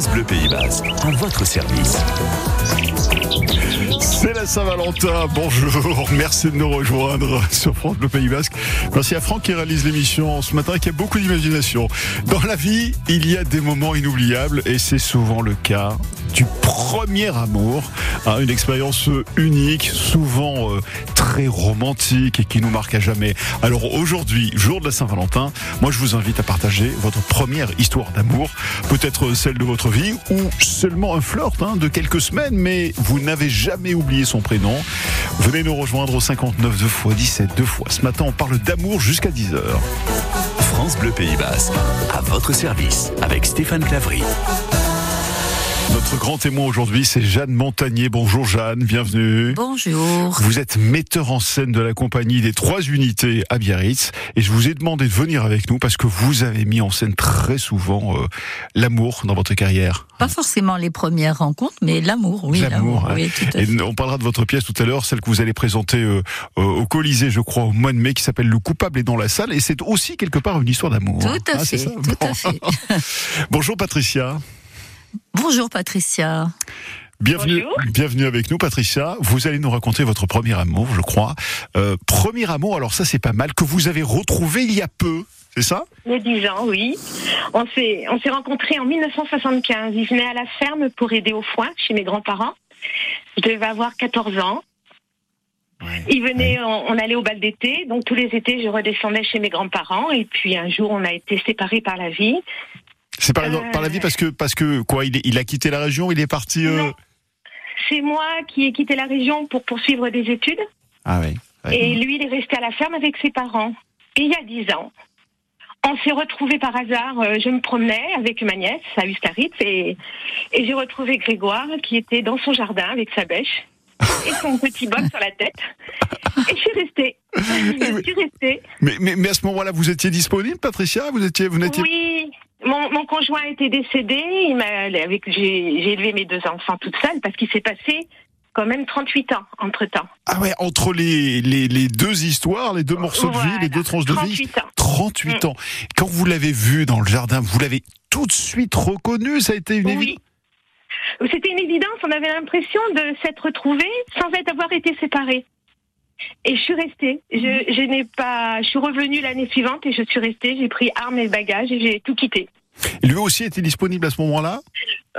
France Bleu Pays Basque, à votre service. C'est la Saint-Valentin, bonjour, merci de nous rejoindre sur France Bleu Pays Basque. Merci à Franck qui réalise l'émission ce matin et qui a beaucoup d'imagination. Dans la vie, il y a des moments inoubliables et c'est souvent le cas du premier amour, hein, une expérience unique, souvent euh, très romantique et qui nous marque à jamais. Alors aujourd'hui, jour de la Saint-Valentin, moi je vous invite à partager votre première histoire d'amour, peut-être celle de votre vie ou seulement un flirt hein, de quelques semaines, mais vous n'avez jamais oublié son prénom. Venez nous rejoindre au 59 2 x 17 deux fois. Ce matin, on parle d'amour jusqu'à 10h. France Bleu Pays Basque, à votre service, avec Stéphane Clavry. Notre grand témoin aujourd'hui, c'est Jeanne Montagnier. Bonjour Jeanne, bienvenue. Bonjour. Vous êtes metteur en scène de la compagnie des trois unités à Biarritz et je vous ai demandé de venir avec nous parce que vous avez mis en scène très souvent euh, l'amour dans votre carrière. Pas forcément les premières rencontres, mais l'amour, oui. L'amour. hein. oui, tout à Et on parlera de votre pièce tout à l'heure, celle que vous allez présenter euh, euh, au Colisée, je crois, au mois de mai, qui s'appelle Le coupable est dans la salle. Et c'est aussi quelque part une histoire d'amour. Tout hein. à Ah, fait, tout Bon. à fait. Bonjour Patricia. Bonjour Patricia. Bienvenue, bienvenue avec nous, Patricia. Vous allez nous raconter votre premier amour, je crois. Euh, premier amour, alors ça c'est pas mal, que vous avez retrouvé il y a peu, c'est ça? Il y a 10 ans, oui. On s'est, on s'est rencontrés en 1975. Il venait à la ferme pour aider au foin chez mes grands-parents. Je devais avoir 14 ans. Il venait, on, on allait au bal d'été, donc tous les étés je redescendais chez mes grands-parents et puis un jour on a été séparés par la vie. C'est par, Euh. par la vie parce que parce que quoi, il, est- il a quitté la région, il est parti. euh. C'est moi qui ai quitté la région pour poursuivre des études Ah oui. ouais. et lui il est resté à la ferme avec ses parents. Et il y a 10 ans, on s'est retrouvés par hasard. euh, Je me promenais avec ma nièce à Ustaritz et, et j'ai retrouvé Grégoire qui était dans son jardin avec sa bêche et son petit bob sur la tête. Et je suis restée. Je suis restée. Mais, mais, mais à ce moment-là, vous étiez disponible, Patricia? Vous étiez, vous n'étiez Oui. Mon, mon conjoint était décédé. Il m'a, avec, j'ai, j'ai élevé mes deux enfants toute seule parce qu'il s'est passé quand même 38 ans entre temps. Ah ouais, entre les, les, les deux histoires, les deux morceaux de vie, les deux tranches de vie. 38 ans. 38 ans. Quand vous l'avez vu dans le jardin, vous l'avez tout de suite reconnu, ça a été une Oui. évidence? C'était une évidence. On avait l'impression de s'être retrouvés sans être avoir été séparés. Et je suis restée. Je, je n'ai pas. Je suis revenue l'année suivante et je suis restée. J'ai pris armes et bagages et j'ai tout quitté. Lui aussi était disponible à ce moment-là?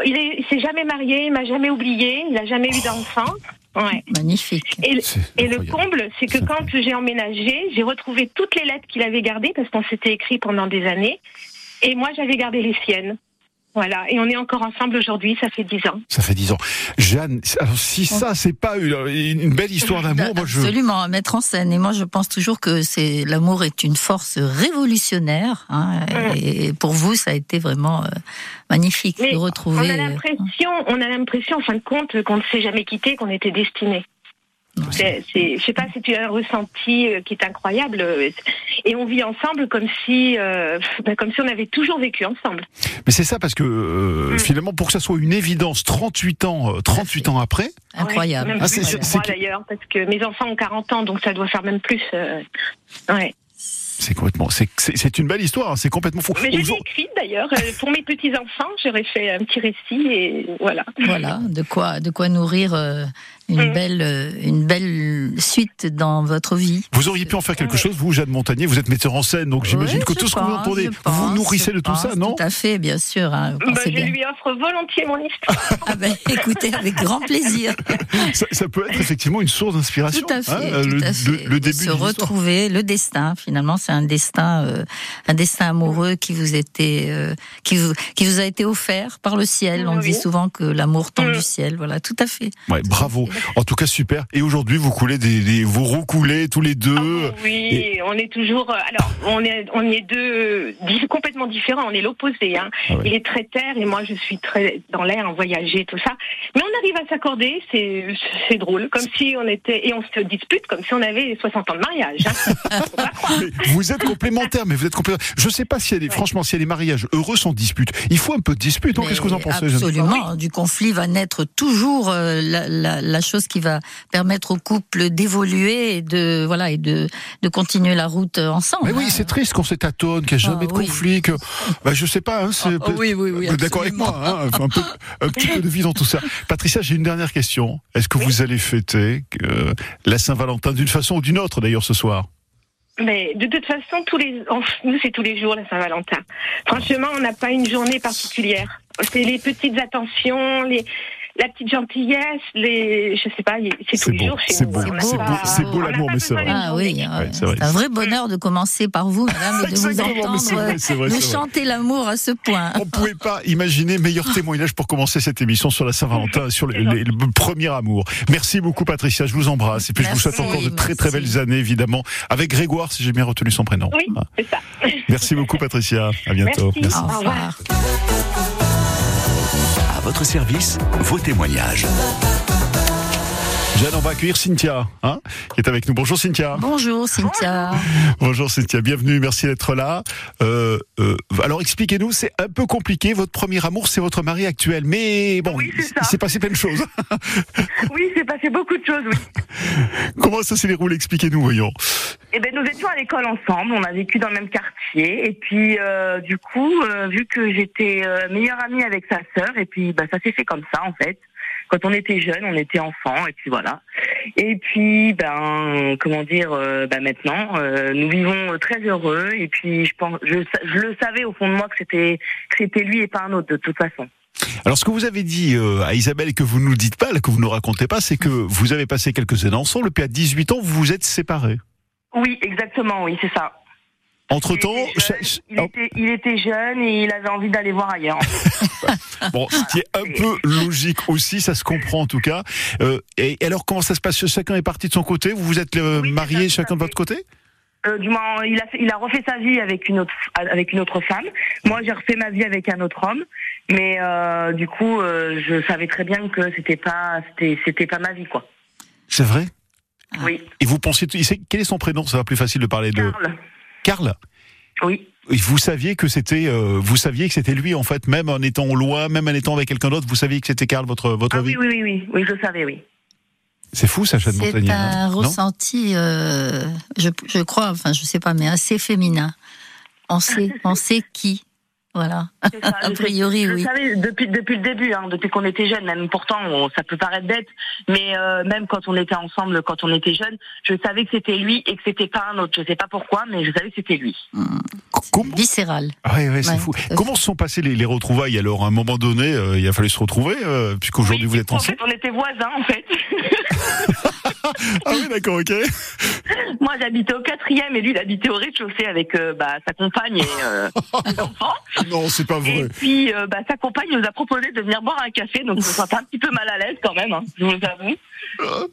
Il, est, il s'est jamais marié, il m'a jamais oublié, il n'a jamais eu d'enfant. Ouais. Magnifique. Et, et le comble, c'est que quand j'ai emménagé, j'ai retrouvé toutes les lettres qu'il avait gardées parce qu'on s'était écrit pendant des années. Et moi, j'avais gardé les siennes. Voilà. Et on est encore ensemble aujourd'hui, ça fait dix ans. Ça fait 10 ans. Jeanne, alors si ça, c'est pas une, belle histoire d'amour, moi je... Absolument, à mettre en scène. Et moi, je pense toujours que c'est l'amour est une force révolutionnaire. hein, et pour vous, ça a été vraiment euh, magnifique Mais de On retrouver. a euh, l'impression, on a l'impression, en fin de compte, qu'on ne s'est jamais quitté, qu'on était destinés. C'est, c'est, je sais pas, c'est un ressenti euh, qui est incroyable. Et on vit ensemble comme si, euh, ben, comme si on avait toujours vécu ensemble. Mais c'est ça parce que euh, Mm. finalement, pour que ça soit une évidence, 38 ans, euh, 38 ans après, incroyable. Ouais, même Ah, c'est- c'est que- d'ailleurs, parce que mes enfants ont 40 ans, donc ça doit faire même plus. euh, Ouais. c'est complètement, c'est- c'est c'est une belle histoire, hein, c'est complètement fou. Mais je l'ai écrite d'ailleurs euh, pour mes petits enfants. J'aurais fait un petit récit et voilà. Voilà, de quoi, de quoi nourrir euh, une Mm. belle, euh, une belle suite dans votre vie. Vous auriez pu en faire quelque chose, vous, Jeanne Montagnier, vous êtes metteur en scène, donc j'imagine que tout ce que vous pense, entendez, je vous pense, nourrissez de tout ça, pense, non Tout à fait, bien sûr. hein, Bah, je bien. lui offre volontiers mon histoire. Ah ben, écoutez, avec grand plaisir. ça, ça peut être effectivement une source d'inspiration. Tout à fait, hein, tout le, à fait. le- le début se retrouver, le destin. Finalement, c'est un destin, euh, un destin amoureux qui vous était, euh, qui vous, qui vous a été offert par le ciel. On Oui. dit souvent que l'amour tombe Mm. du ciel. Voilà, tout à fait. Ouais, bravo. En tout cas, super. Et aujourd'hui, vous coulez des, des- vous recoulez tous les deux. Ah oui, on est toujours. euh, Alors, on est, on est deux di- complètement différents. On est l'opposé. Hein. Ah ouais. Il est très terre et moi, je suis très dans l'air, en voyager, tout ça. Mais on arrive à s'accorder. C'est, c'est drôle, comme si on était et on se dispute comme si on avait 60 ans de mariage. Hein. Vous êtes complémentaires, mais vous êtes complémentaires. Je sais pas si elle est, franchement, si elle est mariages heureux sans dispute. Il faut un peu de dispute, Qu'est-ce que vous en pensez Absolument. Du conflit va naître toujours euh, la, la, la chose qui va permettre au couple d'évoluer et de voilà et de de continuer la route ensemble. Mais oui, hein. c'est triste qu'on s'étatone, qu'il n'y a jamais Ah, de oui. conflit, que bah, je sais pas. Hein, c'est- Ah, oui, oui, oui, Vous êtes D'accord avec moi, hein, un, peu, un petit peu de vie dans tout ça. Patricia, j'ai une dernière question. Est-ce que vous allez fêter euh, la Saint-Valentin d'une façon ou d'une autre d'ailleurs ce soir? Mais de toute façon, tous les, en- nous, c'est tous les jours la Saint-Valentin. Franchement, on n'a pas une journée particulière. C'est les petites attentions, les, la petite gentillesse, les, je sais pas, c'est les beau, jours chez c'est nous. beau, c'est beau, c'est l'amour, mais c'est vrai. Ah oui, journée. ouais, c'est un vrai bonheur de commencer par vous, madame, et de vous entendre c'est vrai, c'est vrai, vrai. chanter l'amour à ce point. On pouvait pas imaginer meilleur témoignage pour commencer cette émission sur la Saint-Valentin, sur le, le- le premier amour. Merci beaucoup Patricia, je vous embrasse et puis je vous souhaite encore de très très belles années évidemment avec Grégoire si j'ai bien retenu son prénom. Oui, Ah. c'est ça. Merci beaucoup Patricia, à bientôt. Merci. Au Au revoir. Votre service, vos témoignages. Jeanne, on va accueillir Cynthia, hein, qui est avec nous. Bonjour Cynthia. Bonjour Cynthia. Bonjour Cynthia, bienvenue, merci d'être là. Euh, euh, alors expliquez-nous, c'est un peu compliqué, votre premier amour c'est votre mari actuel, mais bon, Oui, c'est il- s'est passé plein de choses. Oui, c'est passé beaucoup de choses, oui. Comment ça s'est déroulé? Expliquez-nous, voyons. Eh ben, nous étions à l'école ensemble, on a vécu dans le même quartier, et puis euh, du coup, euh, vu que j'étais euh, meilleure amie avec sa sœur, et puis bah, ça s'est fait comme ça en fait. Quand on était jeunes, on était enfants, et puis voilà. Et puis, ben, comment dire, euh, ben maintenant, euh, nous vivons très heureux, et puis je pense, je, le savais au fond de moi que c'était que c'était lui et pas un autre de toute façon. Alors ce que vous avez dit euh, à Isabelle que vous ne nous dites pas, que vous ne nous racontez pas, c'est que vous avez passé quelques années ensemble, puis à 18 ans, vous vous êtes séparés. Oui, exactement, oui, c'est ça. Entre-temps, il, était cha- jeune, ch- il, était, jeune et il avait envie d'aller voir ailleurs. bon, ce qui est un peu logique aussi, ça se comprend en tout cas. Euh, et alors comment ça se passe? Chacun est parti de son côté? Vous vous êtes euh, Oui, mariés ça, chacun de votre côté? Euh, du moins, il a, fait- il a refait sa vie avec une autre, avec une autre femme. Moi, j'ai refait ma vie avec un autre homme. Mais euh, du coup, euh, je savais très bien que c'était pas, c'était, c'était pas ma vie, quoi. C'est vrai? Oui. Et vous sait- quel est son prénom? Ça va plus facile de parler de. Karl. Oui. Vous saviez que c'était, euh, vous saviez que c'était lui en fait, même en étant loin, même en étant avec quelqu'un d'autre, vous saviez que c'était Karl votre votre Ah vie. oui, oui, oui, oui, je savais, oui. C'est fou, ça, Jeanne C'est un hein, ressenti, euh, je, je crois, enfin je sais pas, mais assez féminin. On sait, on sait qui, voilà. Ça, A priori, je oui. savais depuis depuis le début, hein, depuis qu'on était jeunes. Même pourtant, on- ça peut paraître bête, mais euh, même quand on était ensemble, quand on était jeunes, je savais que c'était lui et que c'était pas un autre. Je sais pas pourquoi, mais je savais que c'était lui. Comment Viscéral. Ah ouais, ouais, c'est Ouais, fou. Comment se sont passées les, les retrouvailles alors? À un moment donné, euh, il a fallu se retrouver, euh, puisqu'aujourd'hui Oui, vous êtes en ensemble. fait, on était voisins, en fait. Ah oui, d'accord, ok. Moi, j'habitais au quatrième et lui, il habitait au rez-de-chaussée avec euh, bah, sa compagne et euh, ses enfants. Non, c'est pas Et vrai. puis, euh, bah, sa compagne nous a proposé de venir boire un café, donc je me sentais un petit peu mal à l'aise quand même, hein, je vous avoue.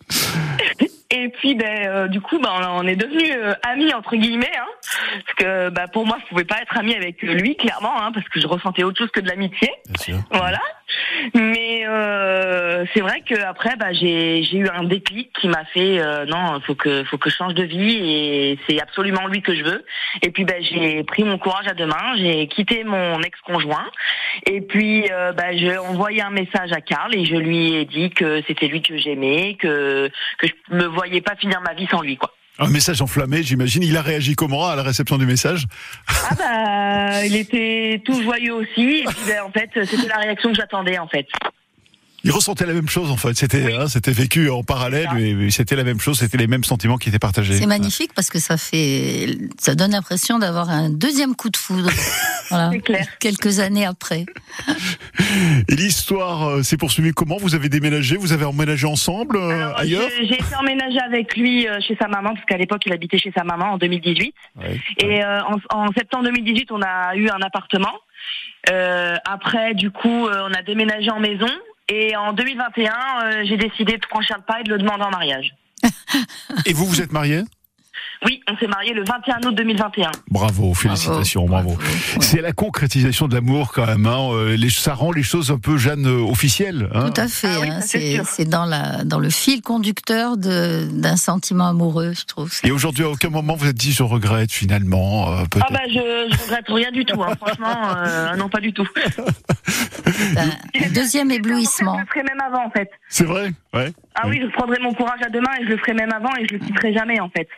Et puis, ben, euh, du coup, ben, on est devenus euh, amis entre guillemets, hein, parce que bah, pour moi, je pouvais pas être amie avec lui, clairement, hein, parce que je ressentais autre chose que de l'amitié. Voilà. Mais euh, c'est vrai que après, bah, j'ai eu un déclic qui m'a fait euh, non, faut que faut que je change de vie et c'est absolument lui que je veux. Et puis, bah, j'ai pris mon courage à deux mains, j'ai quitté mon ex-conjoint et puis euh, bah, j'ai envoyé un message à Karl et je lui ai dit que c'était lui que j'aimais, que que je me voyais pas finir ma vie sans lui, quoi. Un message enflammé, j'imagine. Il a réagi comment à la réception du message? Ah bah, il était tout joyeux aussi. Ben, en fait, c'était la réaction que j'attendais, en fait. Il ressentait la même chose en fait. C'était, hein, c'était vécu en parallèle, mais, c'était la même chose. C'était les mêmes sentiments qui étaient partagés. C'est magnifique parce que ça fait, ça donne l'impression d'avoir un deuxième coup de foudre. Voilà. Clair. Quelques années après. Et l'histoire euh, s'est poursuivie comment? Vous avez déménagé Vous avez emménagé ensemble euh, Alors, ailleurs? j'ai été emménagée avec lui euh, chez sa maman, parce qu'à l'époque, il habitait chez sa maman en 2018. Ouais. Et euh, en, en septembre 2018, on a eu un appartement. Euh, après, du coup, euh, on a déménagé en maison. Et en 2021, euh, j'ai décidé de franchir le pas et de le demander en mariage. Et vous, vous êtes marié? Oui, on s'est mariés le 21 août 2021. Bravo, félicitations, bravo. bravo. Ouais. C'est la concrétisation de l'amour quand même. Hein. Euh, les- ça rend les choses un peu, Jeanne, euh, officielles. hein. Tout à fait. Ah oui, hein, c'est dans, la, dans le fil conducteur de- d'un sentiment amoureux, je trouve. Et aujourd'hui, à aucun moment vous êtes dit je regrette finalement, euh, peut-être. Ah bah je, je regrette rien du tout, hein. franchement, euh, non pas du tout. Un, un deuxième éblouissement. Je le ferai même avant en fait. C'est vrai? Ouais. Ah oui, je prendrai mon courage à deux mains et je le ferai même avant et je le quitterai jamais en fait.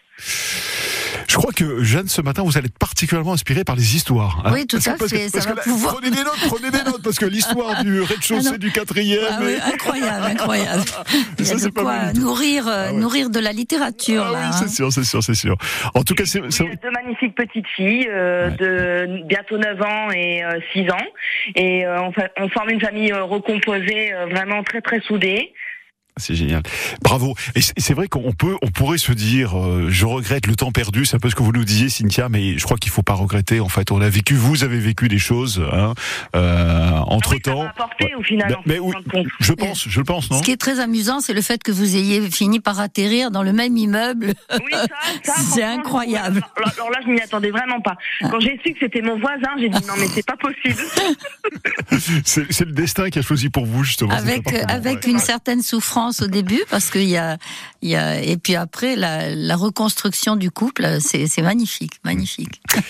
Je crois que Jeanne, ce matin, vous allez être particulièrement inspirée par les histoires. hein. Oui, tout à parce que- fait, ça parce que va là, pouvoir- Prenez des notes, prenez des notes, parce que l'histoire du rez-de-chaussée, Ah non. du quatrième. Ah oui, et- incroyable, incroyable. Il y Ça, a de c'est pas quoi nourrir, euh, Ah ouais. nourrir de la littérature. Ah là, oui, hein. c'est sûr, c'est sûr, c'est sûr. En tout cas, c'est. Oui, deux magnifiques petites filles euh, Ouais. de bientôt 9 ans et euh, 6 ans. Et euh, on, forme une famille euh, recomposée, euh, vraiment très très soudée. C'est génial. Bravo. Et c'est vrai qu'on peut, on pourrait se dire, euh, je regrette le temps perdu. C'est un peu ce que vous nous disiez, Cynthia, mais je crois qu'il faut pas regretter. En fait, on a vécu, vous avez vécu des choses hein, euh, entre Ah oui, ça temps. m'a apporté au final. En mais oui, je pense, je pense, non Ce qui est très amusant, c'est le fait que vous ayez fini par atterrir dans le même immeuble. Oui, ça, ça, C'est incroyable. Alors, alors là, je m'y attendais vraiment pas. Quand j'ai su que c'était mon voisin, j'ai dit non, mais c'est pas possible. C'est le destin qui a choisi pour vous justement. avec appartement, avec ouais. une certaine souffrance au début parce qu'il y a il y a et puis après la, la reconstruction du couple c'est magnifique magnifique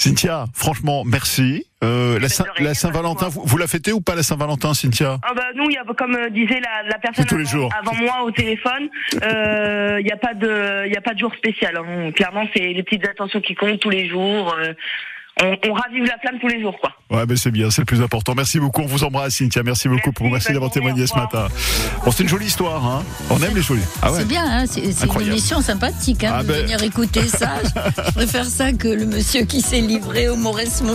Cynthia, franchement, merci. Euh, la Saint- rien, la Saint-Valentin, pas vous, vous la fêtez ou pas la Saint-Valentin, Cynthia? Ah bah, nous, il y a, comme euh, disait la, la personne tous les avant, jours. avant moi au téléphone, euh, il n'y a pas de, il y a pas de jour spécial. hein. Clairement, c'est les petites attentions qui comptent tous les jours. euh, on, on ravive la flamme tous les jours, quoi. Ouais, ben c'est bien, c'est le plus important. Merci beaucoup, on vous embrasse, Cynthia. Merci beaucoup Merci, pour merci d'avoir témoigné ce matin. Bon, c'est une jolie histoire, hein. On aime les jolies. Ah ouais. c'est bien hein, c'est une émission sympathique hein, Ah de ben. venir écouter ça je, je préfère ça que le monsieur qui s'est livré au Mauresmo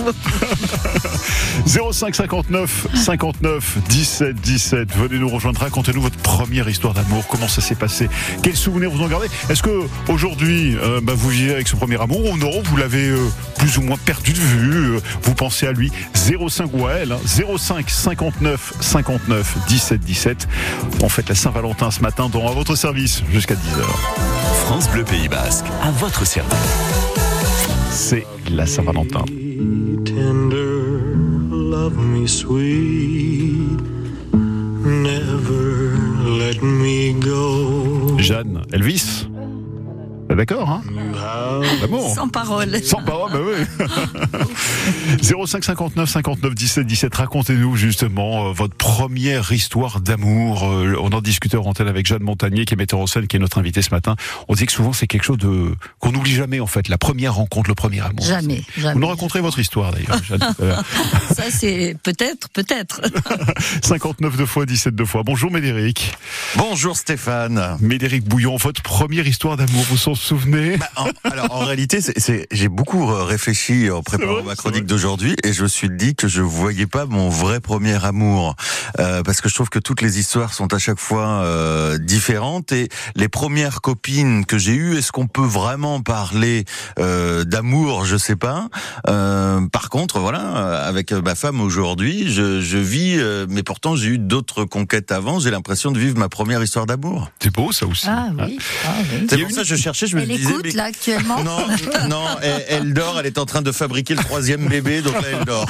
05 59 59 17 17. Venez nous rejoindre, racontez-nous votre première histoire d'amour. Comment ça s'est passé? Quels souvenirs vous en gardez? Est-ce que aujourd'hui, euh, bah, vous vivez avec ce premier amour ou non? Vous l'avez euh, plus ou moins perdu de vue euh, Vous pensez à lui 05 ou à elle hein, 05 59 59 17 17. On fête la Saint-Valentin ce matin dans à votre service jusqu'à 10h. France Bleu Pays Basque, à votre service. C'est la Saint-Valentin. tender, love me sweet, never let me go. Jeanne, Elvis. Bah, D'accord, hein L'amour. sans parole Sans parole, bah oui. 05 59 59 17 17. Racontez-nous justement euh, votre première histoire d'amour. Euh, on en discutait en antenne avec Jeanne Montagnier, qui est metteur en scène, qui est notre invité ce matin. On dit que souvent c'est quelque chose de qu'on n'oublie jamais en fait. La première rencontre, le premier amour. jamais Vous nous raconterez votre histoire d'ailleurs, Jeanne. ça c'est peut-être peut-être 59 deux fois, 17 deux fois. Bonjour Médéric. Bonjour Stéphane. Médéric Bouillon, votre première histoire d'amour, vous souvenez Bah, en- alors en réalité, c'est- c'est- j'ai beaucoup euh, réfléchi en préparant vrai, ma chronique d'aujourd'hui et je me suis dit que je voyais pas mon vrai premier amour Euh, parce que je trouve que toutes les histoires sont à chaque fois euh, différentes et les premières copines que j'ai eues, est-ce qu'on peut vraiment parler euh, d'amour? Je sais pas. Euh, par contre, voilà, euh, avec ma femme aujourd'hui, je, je vis, euh, mais pourtant j'ai eu d'autres conquêtes avant. J'ai l'impression de vivre ma première histoire d'amour. C'est beau ça aussi. ah oui, ah, oui. C'est pour une- ça que je cherchais, je elle disais. écoute mais- là actuellement non, non, elle, elle dort, elle est en train de fabriquer le troisième bébé, donc là elle dort.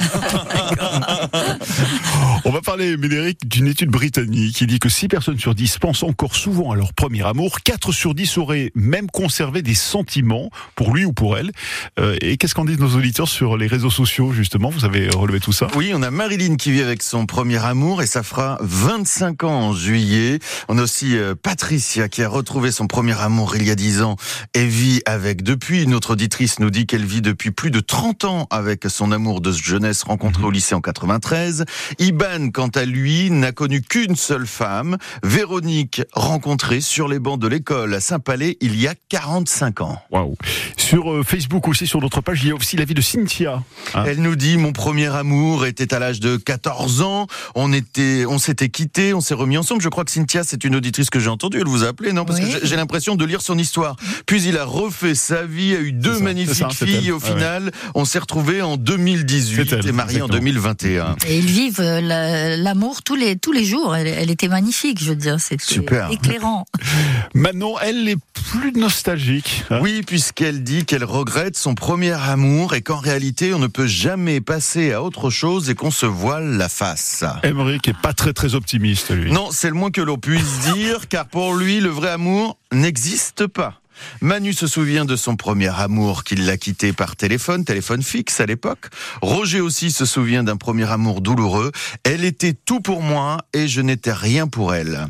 On va parler, Médéric, d'une étude britannique qui dit que 6 personnes sur 10 pensent encore souvent à leur premier amour. 4 sur 10 auraient même conservé des sentiments pour lui ou pour elle. Euh, et qu'est-ce qu'en disent nos auditeurs sur les réseaux sociaux, justement? Vous avez relevé tout ça? Oui, on a Marilyn qui vit avec son premier amour et ça fera 25 ans en juillet. On a aussi euh, Patricia qui a retrouvé son premier amour il y a 10 ans et vit avec depuis. Une autre auditrice nous dit qu'elle vit depuis plus de 30 ans avec son amour de jeunesse rencontré au lycée en 93. Iban, quant à lui, n'a connu qu'une seule femme, Véronique, rencontrée sur les bancs de l'école à Saint-Palais il y a 45 ans. Waouh Sur euh, Facebook aussi, sur notre page, il y a aussi la vie de Cynthia. Hein Elle nous dit mon premier amour était à l'âge de 14 ans. On était, on s'était quittés, on s'est remis ensemble. Je crois que Cynthia, c'est une auditrice que j'ai entendue. Elle vous a appelé, non? Parce Oui. que j'ai l'impression de lire son histoire. Puis il a refait sa vie, a eu deux ça, magnifiques ça, filles. Au Ouais, final, on s'est retrouvés en 2018 C'est elle, et mariés en exactement. 2021. Et ils vivent euh, la- l'amour tous les tous les jours. Elle, elle était magnifique, je veux dire, c'était Super. éclairant. Manon, elle est plus nostalgique. hein. Oui, puisqu'elle dit qu'elle regrette son premier amour et qu'en réalité, on ne peut jamais passer à autre chose et qu'on se voile la face. Émeric est pas très très optimiste, lui. Non, c'est le moins que l'on puisse dire, car pour lui, le vrai amour n'existe pas. Manu se souvient de son premier amour qu'il l'a quitté par téléphone, téléphone fixe à l'époque. Roger aussi se souvient d'un premier amour douloureux. Elle était tout pour moi et je n'étais rien pour elle.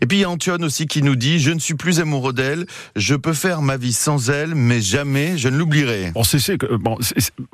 Et puis il y a Antoine aussi qui nous dit Je ne suis plus amoureux d'elle, je peux faire ma vie sans elle, mais jamais je ne l'oublierai. Bon, c'est, bon,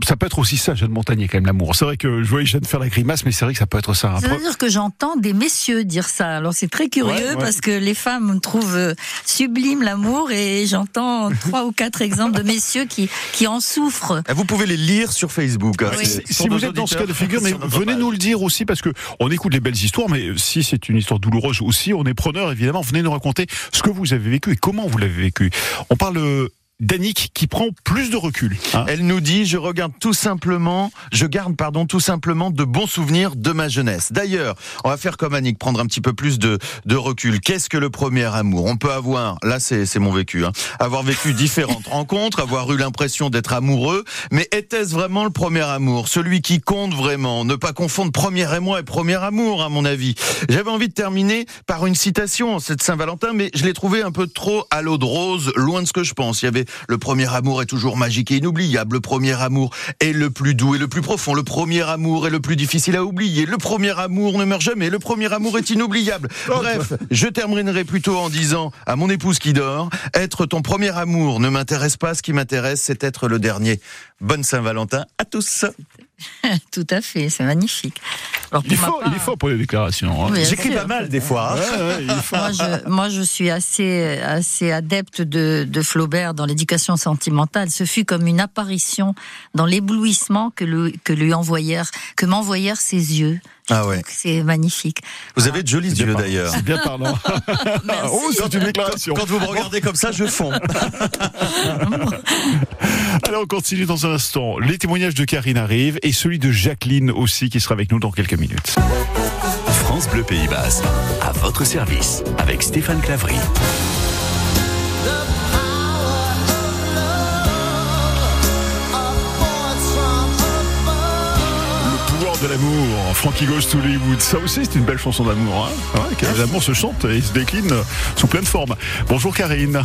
ça peut être aussi ça, Jeanne Montagnier, quand même, l'amour. C'est vrai que je voyais Jeanne faire la grimace, mais c'est vrai que ça peut être ça. un peu. C'est-à-dire que j'entends des messieurs dire ça. Alors c'est très curieux Ouais, ouais. parce que les femmes trouvent euh, sublime l'amour et j'entends trois ou quatre exemples de messieurs qui qui en souffrent. Ah, Vous pouvez les lire sur Facebook. hein, Oui. Si, vous êtes dans ce cas de figure, mais venez nous le dire aussi parce que on écoute les belles histoires, mais si c'est une histoire douloureuse aussi, on est preneur évidemment. Venez nous raconter ce que vous avez vécu et comment vous l'avez vécu. On parle d'Annick qui prend plus de recul. hein. Elle nous dit je regarde tout simplement, je garde pardon tout simplement de bons souvenirs de ma jeunesse. D'ailleurs, on va faire comme Annick, prendre un petit peu plus de, de recul. Qu'est-ce que le premier amour? On peut avoir, là c'est c'est mon vécu, hein, avoir vécu différentes rencontres, avoir eu l'impression d'être amoureux, mais était-ce vraiment le premier amour, celui qui compte vraiment Ne pas confondre premier émoi et premier amour, à mon avis. J'avais envie de terminer par une citation, c'est de Saint-Valentin, mais je l'ai trouvé un peu trop à l'eau de rose, loin de ce que je pense. Il y avait le premier amour est toujours magique et inoubliable. Le premier amour est le plus doux et le plus profond. Le premier amour est le plus difficile à oublier. Le premier amour ne meurt jamais. Le premier amour est inoubliable. Bref, je terminerai plutôt en disant à mon épouse qui dort, être ton premier amour ne m'intéresse pas. Ce qui m'intéresse, c'est être le dernier. Bonne Saint-Valentin à tous. Tout à fait, c'est magnifique. Alors, Il fort, part- il est fort pour les déclarations. hein. Oui, J'écris pas mal des fois. hein. Ouais, ouais. Moi je, moi, je suis assez, assez adepte de, de Flaubert dans l'éducation sentimentale. Ce fut comme une apparition dans l'éblouissement que, lui- que lui envoyèrent, que m'envoyèrent ses yeux. Ah ouais. C'est magnifique. Vous avez de jolis yeux d'ailleurs. C'est bien parlant. Merci. oh, c'est une déclaration. Quand vous me regardez comme ça, je fonds. Alors on continue dans un instant. Les témoignages de Karine arrivent et celui de Jacqueline aussi qui sera avec nous dans quelques minutes. France Bleu Pays Basque, à votre service, avec Stéphane Clavry. De l'amour, Frankie Goes to Hollywood. Ça aussi c'est une belle chanson d'amour. Hein ouais, car l'amour se chante et se décline sous pleine forme. Bonjour Karine.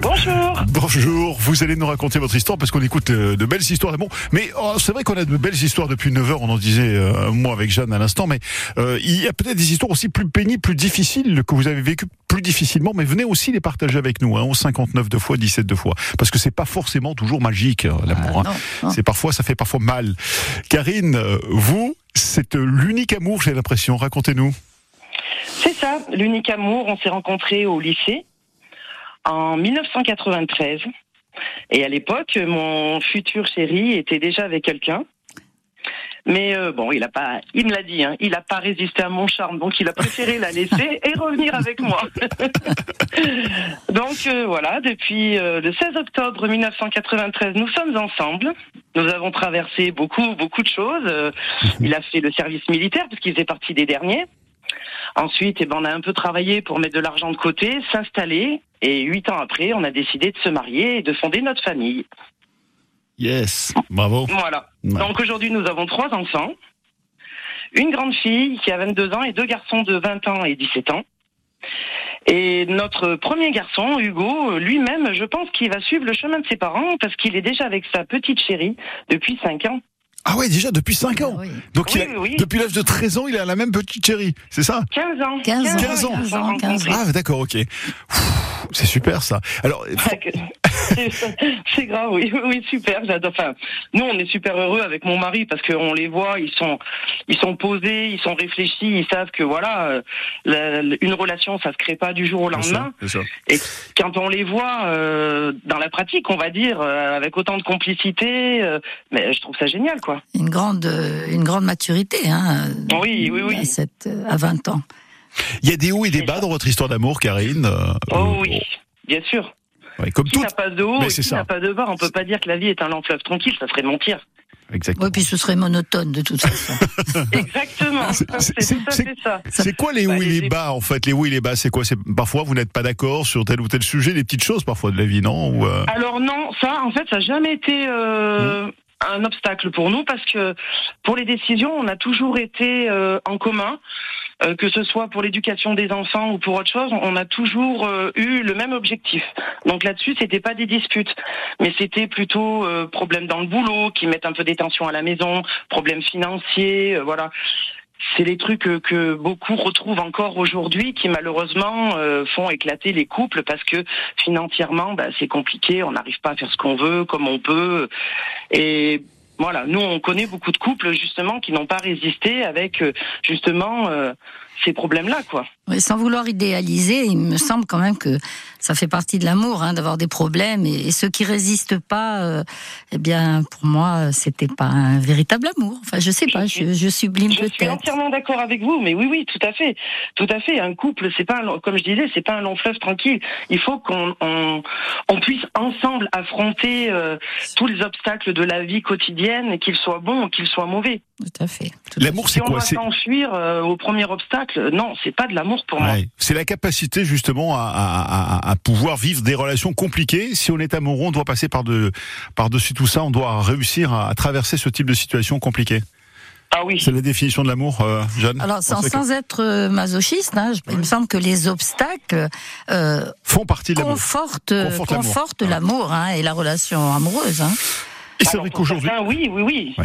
Bonjour. Bonjour, vous allez nous raconter votre histoire parce qu'on écoute euh, de belles histoires d'amour. Mais oh, c'est vrai qu'on a de belles histoires depuis 9 heures, on en disait euh, moi avec Jeanne à l'instant, mais euh, il y a peut-être des histoires aussi plus pénibles, plus difficiles que vous avez vécues plus difficilement, mais venez aussi les partager avec nous, hein, au 59 deux fois, 17 deux fois, parce que c'est pas forcément toujours magique euh, l'amour. Ah, hein. C'est parfois, ça fait parfois mal. Karine, euh, vous, c'est euh, l'unique amour, j'ai l'impression. Racontez-nous. C'est ça, l'unique amour. On s'est rencontrés au lycée en 1993. Et à l'époque, mon futur chéri était déjà avec quelqu'un. Mais euh, bon, il a pas, il me l'a dit, hein, il n'a pas résisté à mon charme, donc il a préféré la laisser et revenir avec moi. donc euh, voilà, depuis euh, le 16 octobre 1993, nous sommes ensemble. Nous avons traversé beaucoup, beaucoup de choses. Euh, il a fait le service militaire parce qu'il faisait partie des derniers. Ensuite, eh ben, on a un peu travaillé pour mettre de l'argent de côté, s'installer. Et huit ans après, on a décidé de se marier et de fonder notre famille. Yes, bravo. Voilà. Ouais. Donc aujourd'hui, nous avons trois enfants. Une grande fille qui a 22 ans et deux garçons de 20 ans et 17 ans. Et notre premier garçon, Hugo, lui-même, je pense qu'il va suivre le chemin de ses parents parce qu'il est déjà avec sa petite chérie depuis 5 ans. Ah ouais, déjà depuis 5 ans. Ah oui. Donc il Oui, a- oui, oui. depuis l'âge de 13 ans, il a la même petite chérie, c'est ça? 15 ans. 15 ans. 15 ans. ils se sont 15 ans, 15 rencontrés. Ah d'accord, ok. C'est super ça. Alors, C'est grave, oui, oui, super. J'adore. Enfin, nous, on est super heureux avec mon mari parce qu'on les voit, ils sont, ils sont posés, ils sont réfléchis, ils savent que voilà, euh, la- la- une relation, ça se crée pas du jour au lendemain. c'est ça. Et quand on les voit euh, dans la pratique, on va dire, euh, avec autant de complicité, euh, mais je trouve ça génial, quoi. Une grande, euh, une grande maturité, hein. Oui, oui, oui. À, cette, à 20 ans. Il y a des hauts et des bas dans votre histoire d'amour, Karine. euh, Oh oui, bien sûr. Ouais, comme Qui tout. n'a pas de haut Mais et qui ça. n'a pas de bas On peut pas dire que la vie est un long fleuve tranquille, ça serait mentir. Exactement. Oui, puis ce serait monotone de toute façon. Exactement. C'est- ça. C'est quoi les Bah, hauts et les- les bas en fait? Les hauts et les bas, c'est quoi? C'est parfois vous n'êtes pas d'accord sur tel ou tel sujet, des petites choses parfois de la vie, non? Ou, euh, Alors non, ça, en fait, ça n'a jamais été euh, Mmh. Un obstacle pour nous parce que pour les décisions, on a toujours été euh, en commun. euh, que ce soit pour l'éducation des enfants ou pour autre chose, on a toujours euh, eu le même objectif. Donc là-dessus, c'était pas des disputes, mais c'était plutôt euh, problèmes dans le boulot, qui mettent un peu des tensions à la maison, problèmes financiers, euh, voilà. C'est les trucs que, que beaucoup retrouvent encore aujourd'hui, qui malheureusement euh, font éclater les couples parce que financièrement, bah, c'est compliqué, on n'arrive pas à faire ce qu'on veut, comme on peut, et voilà, nous on connaît beaucoup de couples justement qui n'ont pas résisté avec euh, justement euh, ces problèmes-là, quoi. Oui, sans vouloir idéaliser, il me semble quand même que ça fait partie de l'amour, hein, d'avoir des problèmes. Et, et ceux qui résistent pas, euh, eh bien, pour moi, c'était pas un véritable amour. Enfin, je sais pas, je, je sublime Je suis peut-être. entièrement d'accord avec vous, mais oui, oui, tout à fait, tout à fait. Un couple, c'est pas, un comme je disais, c'est pas un long fleuve tranquille. Il faut qu'on on, on puisse ensemble affronter euh, tous les obstacles de la vie quotidienne, qu'ils soient bons ou qu'ils soient mauvais. Tout à fait. L'amour, Si c'est on quoi? va C'est s'enfuir euh, au premier obstacle, non, c'est pas de l'amour pour moi. C'est la capacité justement à, à- à- à pouvoir vivre des relations compliquées. Si on est amoureux, on doit passer par de par dessus tout ça. On doit réussir à, à traverser ce type de situation compliquée. Ah oui. C'est la définition de l'amour, euh, Jeanne. Alors, sans, que- être euh, masochiste, hein, je- il me semble que les obstacles euh, font partie de l'amour. confortent, Confortent l'amour. confortent l'amour hein, et la relation amoureuse. Hein. Et c'est vrai qu'aujourd'hui, oui, oui, oui.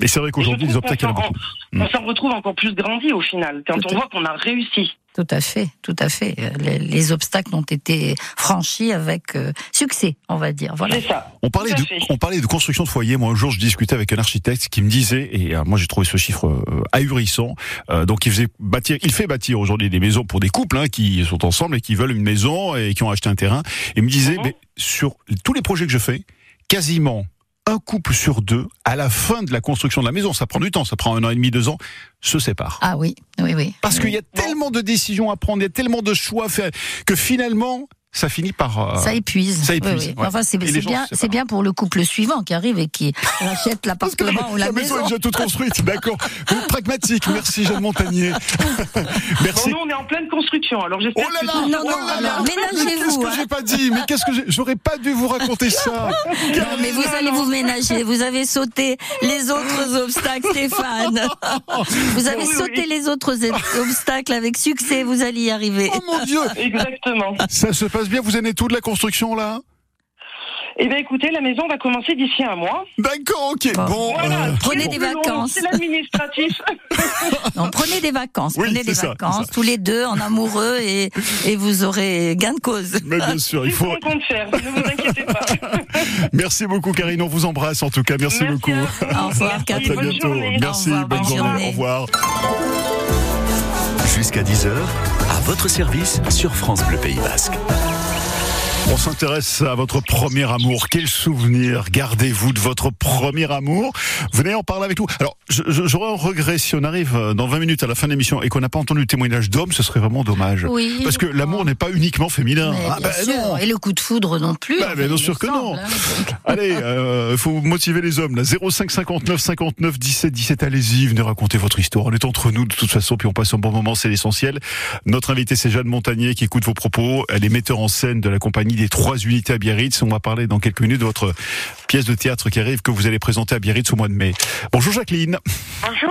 Et c'est vrai qu'aujourd'hui, les obstacles, il y en a qu'on beaucoup. s'en- On s'en retrouve encore plus grandi au final, quand Tout on voit qu'on a réussi. Tout à fait, tout à fait. Euh, Les, les obstacles ont été franchis avec euh, succès, on va dire. Voilà. C'est ça. On parlait, de, fait. on parlait de construction de foyer. Moi, un jour, je discutais avec un architecte qui me disait, et euh, moi, j'ai trouvé ce chiffre euh, ahurissant. Euh, donc, il faisait bâtir, il fait bâtir aujourd'hui des maisons pour des couples hein, qui sont ensemble et qui veulent une maison et qui ont acheté un terrain. Et il me disait, Mhm. mais sur tous les projets que je fais, quasiment un couple sur deux, à la fin de la construction de la maison, ça prend du temps, ça prend un an et demi, deux ans, se sépare. Ah oui, oui, oui. Parce qu'il y a tellement de décisions à prendre, il y a tellement de choix à faire, que finalement, ça finit par... euh, Ça épuise. ça épuise, oui. ouais. Enfin, c'est bien, c'est bien pour le couple suivant qui arrive et qui achète Parce que l'appartement ou la, la maison maison. est déjà toute construite, d'accord. Vous êtes pragmatique, merci Jeanne Montagnier. Bon, merci. nous, on est en pleine construction, alors Oh j'espère là que là, tout- non, oh non, là là, mais ménagez-vous, Qu'est-ce que hein. j'ai pas dit Mais qu'est-ce que j'ai J'aurais pas dû vous raconter ça. Non, mais vous allez vous ménager. Vous avez sauté les autres obstacles, Stéphane. Vous avez Oui, oui. sauté les autres obstacles avec succès. Vous allez y arriver. Oh mon Dieu Exactement. Ça se passe bien, vous en êtes tout de la construction là Eh bien, écoutez, la maison va commencer d'ici un mois. D'accord, ok. Bon. Bon, Voilà. euh, Prenez des vacances. C'est l'administratif. Non, prenez des vacances. Oui, prenez des ça, vacances, tous les deux en amoureux et, et vous aurez gain de cause. mais bien sûr, il faut. compte faire, ne vous inquiétez pas. Merci beaucoup Karine, on vous embrasse en tout cas, merci, Merci beaucoup. à vous. Au revoir, Merci, À très Catherine. bonne bientôt. journée. Merci, revoir, bonne bonne journée. journée. Au revoir. Jusqu'à 10h, à votre service sur France Bleu Pays Basque. On s'intéresse à votre premier amour. Quel souvenir gardez-vous de votre premier amour? Venez en parler avec nous. Alors, j'aurais un regret si on arrive euh, dans 20 minutes à la fin de l'émission et qu'on n'a pas entendu le témoignage d'homme, ce serait vraiment dommage. Oui. Parce que l'amour n'est pas uniquement féminin. Ah bien ben sûr. non. Et le coup de foudre non plus. Bah, mais bien sûr que non. hein. Allez, il faut motiver les hommes. Là, 05 59 59 17 17. Allez-y, venez raconter votre histoire. On est entre nous de toute façon, puis on passe un bon moment, c'est l'essentiel. Notre invité, c'est Jeanne Montagnier qui écoute vos propos. Elle est metteur en scène de la compagnie des Trois Unités à Biarritz. On va parler dans quelques minutes de votre pièce de théâtre qui arrive, que vous allez présenter à Biarritz au mois de mai. Bonjour Jacqueline. Bonjour.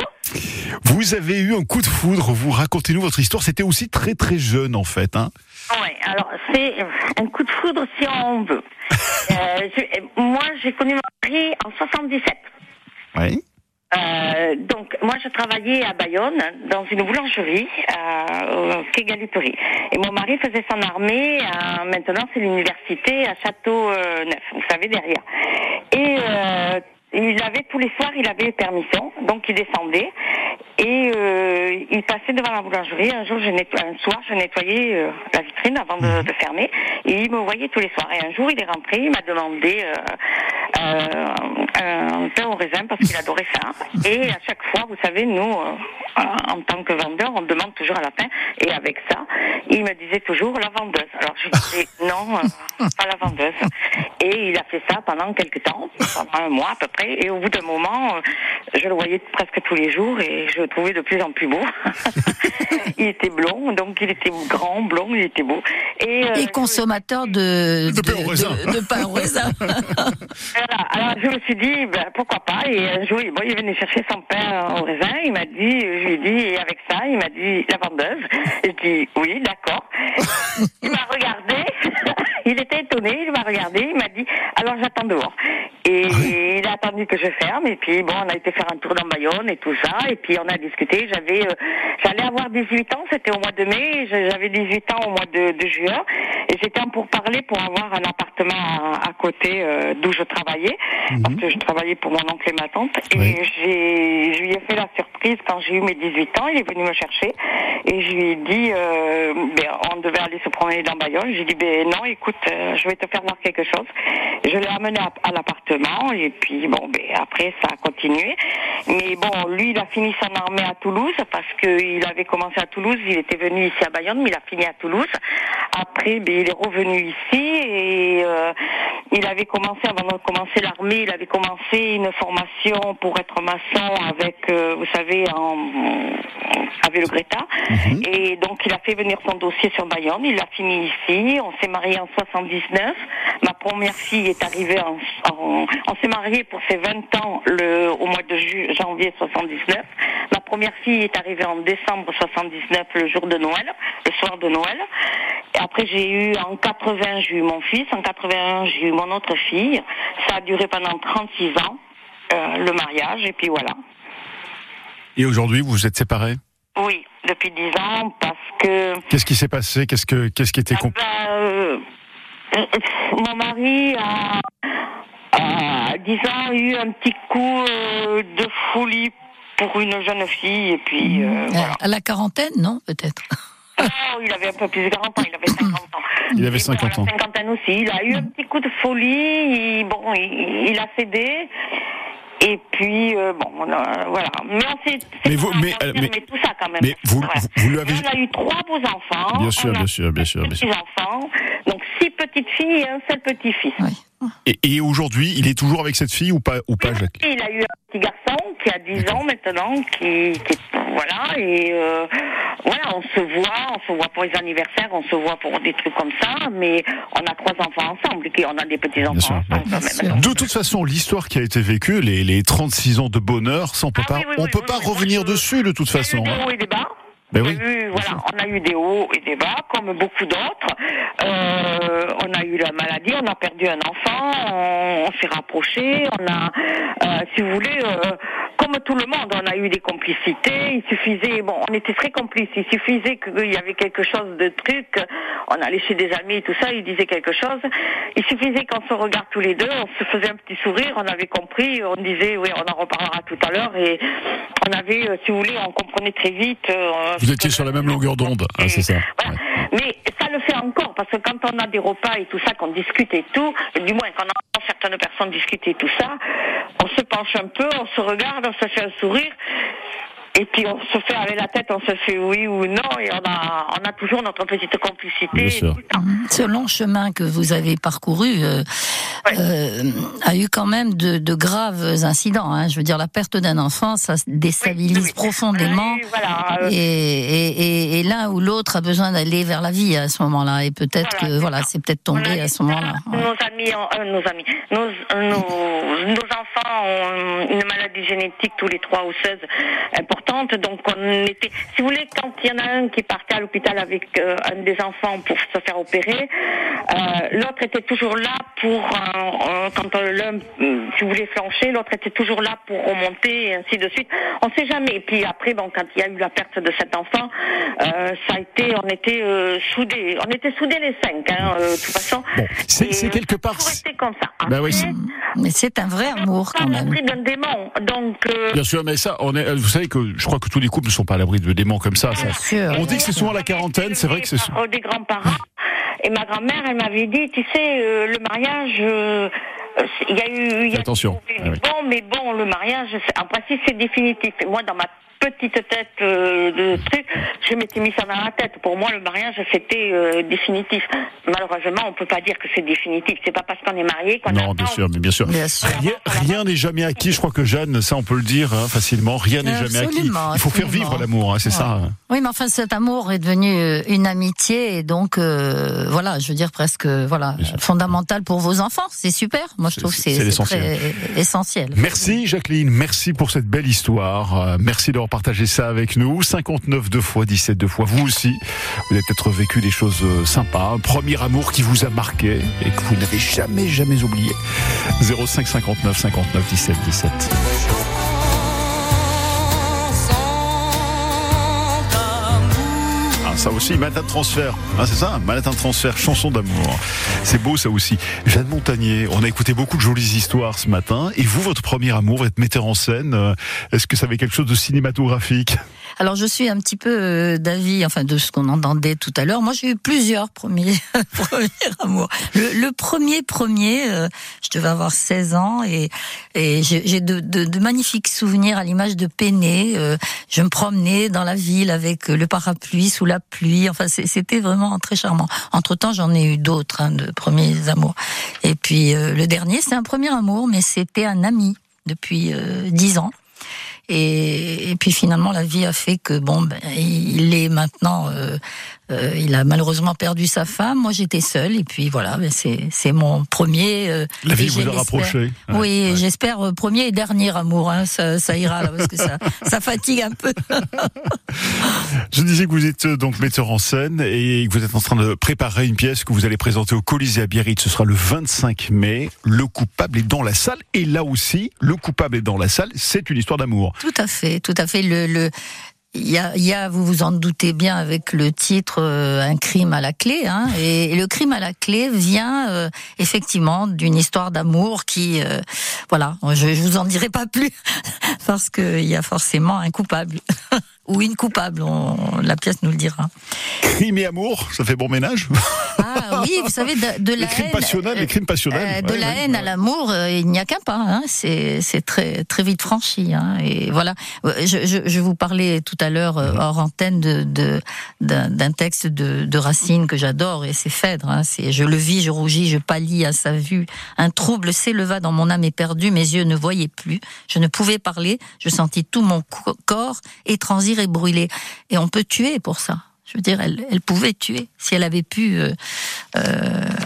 Vous avez eu un coup de foudre. Vous racontez-nous votre histoire. C'était aussi très très jeune en fait. Hein. Ouais, alors c'est un coup de foudre si on veut. Euh, je- moi, j'ai connu mon mari en 77. Oui. Euh, donc, moi, je travaillais à Bayonne dans une boulangerie euh, au. Et mon mari faisait son armée. euh, maintenant, c'est l'université à Château-Neuf, vous savez, derrière. Et euh, il avait tous les soirs, il avait permission, donc il descendait. Et euh, il passait devant la boulangerie. Un jour, je un soir, je nettoyais euh, la vitrine avant de, de fermer. Et il me voyait tous les soirs. Et un jour, il est rentré, il m'a demandé euh, euh, un pain au raisin parce qu'il adorait ça. Et à chaque fois, vous savez, nous, euh, en tant que vendeur, on demande toujours à la fin. Et avec ça, il me disait toujours la vendeuse. Alors je disais non, pas la vendeuse. Et il a fait ça pendant quelques temps, pendant un mois à peu près. Et au bout d'un moment, je le voyais presque tous les jours et je le trouvais de plus en plus beau. il était blond, donc il était grand, blond, il était beau. Et, euh, Et consommateur de, De pain au raisin. de- de pain au raisin. Voilà, alors je me suis dit, ben, pourquoi pas. Et un jour, bon, il est venu chercher son pain au raisin. Il m'a dit, je lui ai dit, et avec ça, il m'a dit, la vendeuse. Je dis, oui, d'accord. il m'a regardé. il était étonné. Il m'a regardé. Il m'a dit, alors j'attends dehors. Et il a attendu que je ferme. Et puis, bon, on a été faire un tour dans Bayonne et tout ça. Et puis, on a discuté. J'avais, euh, j'allais avoir 18 ans. C'était au mois de mai. J'avais 18 ans au mois de, de juin. Et j'étais en pour parler pour avoir un appartement à, à côté euh, d'où je travaillais. Parce que je travaillais pour mon oncle et ma tante. Et Oui. j'ai, je lui ai fait la surprise quand j'ai eu mes 18 ans. Il est venu me chercher. Et je lui ai dit, euh, ben, on devait aller se promener dans Bayonne. J'ai dit, ben non, écoute, euh, je vais te faire voir quelque chose. Je l'ai amené à, à l'appartement. Et puis, bon, ben après, ça a continué. Mais bon, lui, il a fini son armée à Toulouse parce qu'il avait commencé à Toulouse. Il était venu ici à Bayonne, mais il a fini à Toulouse. Après, ben, il est revenu ici et euh, il avait commencé, avant de commencer l'armée, il avait commencé une formation pour être maçon avec, euh, vous savez, en, avec le Greta. Et donc, il a fait venir son dossier sur Bayonne. Il l'a fini ici. On s'est marié en 79. Ma première fille est arrivée en... en- on s'est marié pour ses 20 ans le, au mois de ju- janvier 79. Ma première fille est arrivée en décembre 79, le jour de Noël, le soir de Noël. Et après, j'ai eu en 80, j'ai eu mon fils. En 81, j'ai eu mon autre fille. Ça a duré pendant 36 ans, euh, le mariage. Et puis voilà. Et aujourd'hui, vous vous êtes séparés? Oui, depuis 10 ans, parce que... Qu'est-ce qui s'est passé? Qu'est-ce que qu'est-ce qui était Ah compliqué ben, euh, euh, mon mari a, a, disons, eu un petit coup euh, de folie pour une jeune fille, et puis euh, voilà. À la quarantaine, non, peut-être? Oh, il avait un peu plus de 40 ans, il avait 50 ans. Il avait Et 50 bon, ans. La cinquantaine aussi. Il a eu un petit coup de folie, il- bon, il, il a cédé. Et puis, euh, bon, on a- voilà. Mais on s'est. Mais vous- mais, euh, mais- tout ça quand même. mais vous- Voilà. vous- vous lui avez- Et On a eu trois beaux enfants. Bien sûr, bien sûr, bien sûr, bien sûr. Enfants. Donc six petites filles et un seul petit-fils. Oui. Et, et aujourd'hui, il est toujours avec cette fille ou pas ou pas Oui, Jacques? Il a eu un petit garçon qui a 10 ans maintenant, qui, qui voilà, et euh, voilà, on se voit, on se voit pour les anniversaires, on se voit pour des trucs comme ça, mais on a trois enfants ensemble, et on a des petits enfants ensemble. De toute façon, l'histoire qui a été vécue, les, les 36 ans de bonheur, ça on peut Ah pas, oui, oui, on oui, peut oui, pas revenir dessus de toute façon. eu des hein. hauts et des bas. Ben oui, eu, voilà, on a eu des hauts et des bas, comme beaucoup d'autres. Euh, on a eu la maladie, on a perdu un enfant, on, on s'est rapprochés, on a, euh, si vous voulez, euh, comme tout le monde, on a eu des complicités. Il suffisait, bon, on était très complices. Il suffisait qu'il y avait quelque chose de truc. On allait chez des amis et tout ça, ils disaient quelque chose. Il suffisait qu'on se regarde tous les deux, on se faisait un petit sourire, on avait compris, on disait, oui, on en reparlera tout à l'heure. Et on avait, euh, si vous voulez, on comprenait très vite. euh, Vous étiez sur la même longueur d'onde, hein, c'est ça. voilà. Mais ça le fait encore, parce que quand on a des repas et tout ça, qu'on discute et tout, du moins quand on entend certaines personnes discuter et tout ça, on se penche un peu, on se regarde, on se fait un sourire, et puis on se fait avec la tête, on se fait oui ou non, et on a, on a toujours notre petite complicité. Bien sûr. tout le temps. Ce long chemin que vous avez parcouru euh, euh, a eu quand même de, de graves incidents. Hein. Je veux dire, la perte d'un enfant, ça déstabilise Oui, oui. profondément. Oui, voilà. euh, Et, et, et, et l'un ou l'autre a besoin d'aller vers la vie à ce moment-là. Et peut-être Voilà, que voilà, c'est peut-être tombé à ce moment-là. Ouais. Amis, ont- euh, nos amis, nos, nos, nos enfants ont une maladie génétique tous les trois ou 16 importante. Donc on était, si vous voulez, quand il y en a un qui partait à l'hôpital avec euh, un des enfants pour se faire opérer, euh, l'autre était toujours là pour quand l'un euh, tu voulais flancher, l'autre était toujours là pour remonter et ainsi de suite. On sait jamais. Et puis après, bon, quand il y a eu la perte de cet enfant, euh, ça a été, on était euh, soudés, on était soudés les cinq, hein, euh, de toute façon. Bon, c'est quelque part. toujours été comme ça. Bah oui, Mais c'est un vrai amour quand à même. l'abri d'un démon. Donc, euh, Bien sûr, mais ça, on est. Vous savez que je crois que tous les couples ne sont pas à l'abri de démons comme ça. ça. Sûr. On dit que c'est souvent la quarantaine. C'est vrai que c'est. des grands-parents. Et ma grand-mère, elle m'avait dit, tu sais, euh, le mariage, euh, il y a eu, il y a Attention. eu Ah oui. bon, mais bon, le mariage, en principe, c'est définitif. Et moi, dans ma petite tête euh, de truc, je m'étais mis ça dans la tête. Pour moi, le mariage, c'était euh, définitif. Malheureusement, on peut pas dire que c'est définitif. C'est pas parce qu'on est marié qu'on Non, attend. bien sûr, mais bien sûr. Bien sûr. Rien- Rien n'est jamais acquis. Je crois que Jeanne, ça, on peut le dire hein, facilement. Rien n'est jamais acquis. Absolument, Il faut faire vivre l'amour. hein, c'est Ouais. ça. hein. Oui, mais enfin, cet amour est devenu euh, une amitié et donc, euh, voilà, je veux dire presque, voilà, Bien sûr. fondamental pour vos enfants. C'est super. Moi, je trouve que c'est très essentiel. Merci Jacqueline, merci pour cette belle histoire. Euh, merci d'avoir partagé ça avec nous. 59 deux fois, 17 deux fois. Vous aussi, vous avez peut-être vécu des choses euh, sympas. Un premier amour qui vous a marqué et que vous n'avez jamais, jamais oublié. 05 59 59 17 17. Ça aussi, Transfert. Ah, c'est ça, Manhattan Transfert, chanson d'amour. C'est beau ça aussi. Jeanne Montagnier, on a écouté beaucoup de jolies histoires ce matin. Et vous, votre premier amour, votre metteur en scène, euh, est-ce que ça avait quelque chose de cinématographique? Alors, je suis un petit peu euh, d'avis, enfin, de ce qu'on entendait tout à l'heure. Moi, j'ai eu plusieurs premiers, premiers amours. Le, le premier, premier, euh, je devais avoir 16 ans et, et j'ai de, de, de magnifiques souvenirs à l'image de Péné. Euh, je me promenais dans la ville avec le parapluie sous la pluie. Enfin, c'était vraiment très charmant. Entre-temps, j'en ai eu d'autres, hein, de premiers amours. Et puis, euh, le dernier, c'est un premier amour, mais c'était un ami depuis euh, 10 ans. Et, et puis finalement, la vie a fait que bon, ben, il est maintenant, euh, euh, il a malheureusement perdu sa femme. Moi, j'étais seule, et puis voilà, ben, c'est c'est mon premier. euh, La vie vous a rapproché. Ouais, Oui, ouais. j'espère euh, premier et dernier amour. Hein, ça, ça ira là, parce que ça, ça fatigue un peu. Disais que vous êtes euh, donc metteur en scène et que vous êtes en train de préparer une pièce que vous allez présenter au Colisée à Biarritz. Ce sera le 25 mai. Le coupable est dans la salle. Et là aussi, le coupable est dans la salle. C'est une histoire d'amour. Tout à fait, tout à fait. Il y a, vous vous en doutez bien, avec le titre euh, Un crime à la clé. Hein, et, le crime à la clé vient euh, effectivement d'une histoire d'amour qui, voilà, je, je vous en dirai pas plus parce qu'il y a forcément un coupable ou une coupable. On, la pièce nous le dira. Crime et amour, ça fait bon ménage. Ah oui, vous savez de, de la les crimes haine, passionnels, les crimes passionnels. euh, de Ouais, la ouais, haine à l'amour, euh, il n'y a qu'un pas. Hein. C'est très très vite franchi. Hein. Et voilà, je, je, je vous parlais tout à l'heure euh, hors antenne de d'un texte de, de Racine que j'adore et c'est Phèdre. Hein. C'est je le vis, je rougis, je pâlis à sa vue. Un trouble s'éleva dans mon âme éperdue, mes yeux ne voyaient plus. Je ne pouvais parler. Je sentis tout mon co- corps et brûler. Et on peut tuer pour ça. Je veux dire, elle, elle pouvait tuer si elle avait pu euh,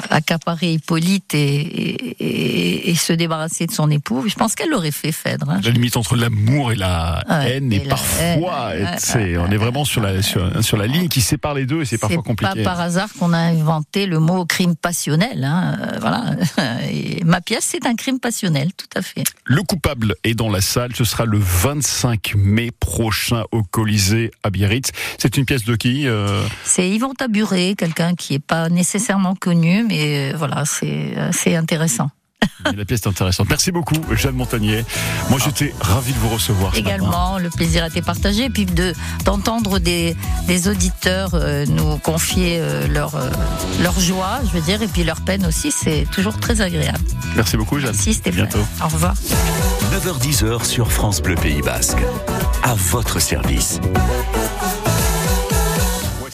accaparer Hippolyte et, et, et- et se débarrasser de son époux. Je pense qu'elle l'aurait fait, Phèdre. hein. La limite entre l'amour et la Ouais, haine et la parfois, haine, c'est- on est vraiment sur la sur, sur la ligne qui sépare les deux et c'est parfois C'est compliqué. pas par hasard qu'on a inventé le mot crime passionnel. Hein. euh, Voilà. Et ma pièce, c'est un crime passionnel, tout à fait. Le coupable est dans la salle. Ce sera le 25 mai prochain au Colisée à Biarritz. C'est une pièce de qui euh, C'est Yvon Taburet, quelqu'un qui est pas nécessairement connu, mais euh, voilà, c'est euh, c'est intéressant. La pièce est intéressante. Merci beaucoup, Jeanne Montagnier. Moi, j'étais ravi de vous recevoir. Également, le plaisir a été partagé, et puis de d'entendre des, des auditeurs euh, nous confier euh, leur euh, leur joie, je veux dire, et puis leur peine aussi, c'est toujours très agréable. Merci beaucoup, Jeanne. Merci À Stéphane. bientôt. Au revoir. 9h10 sur France Bleu Pays Basque. À votre service.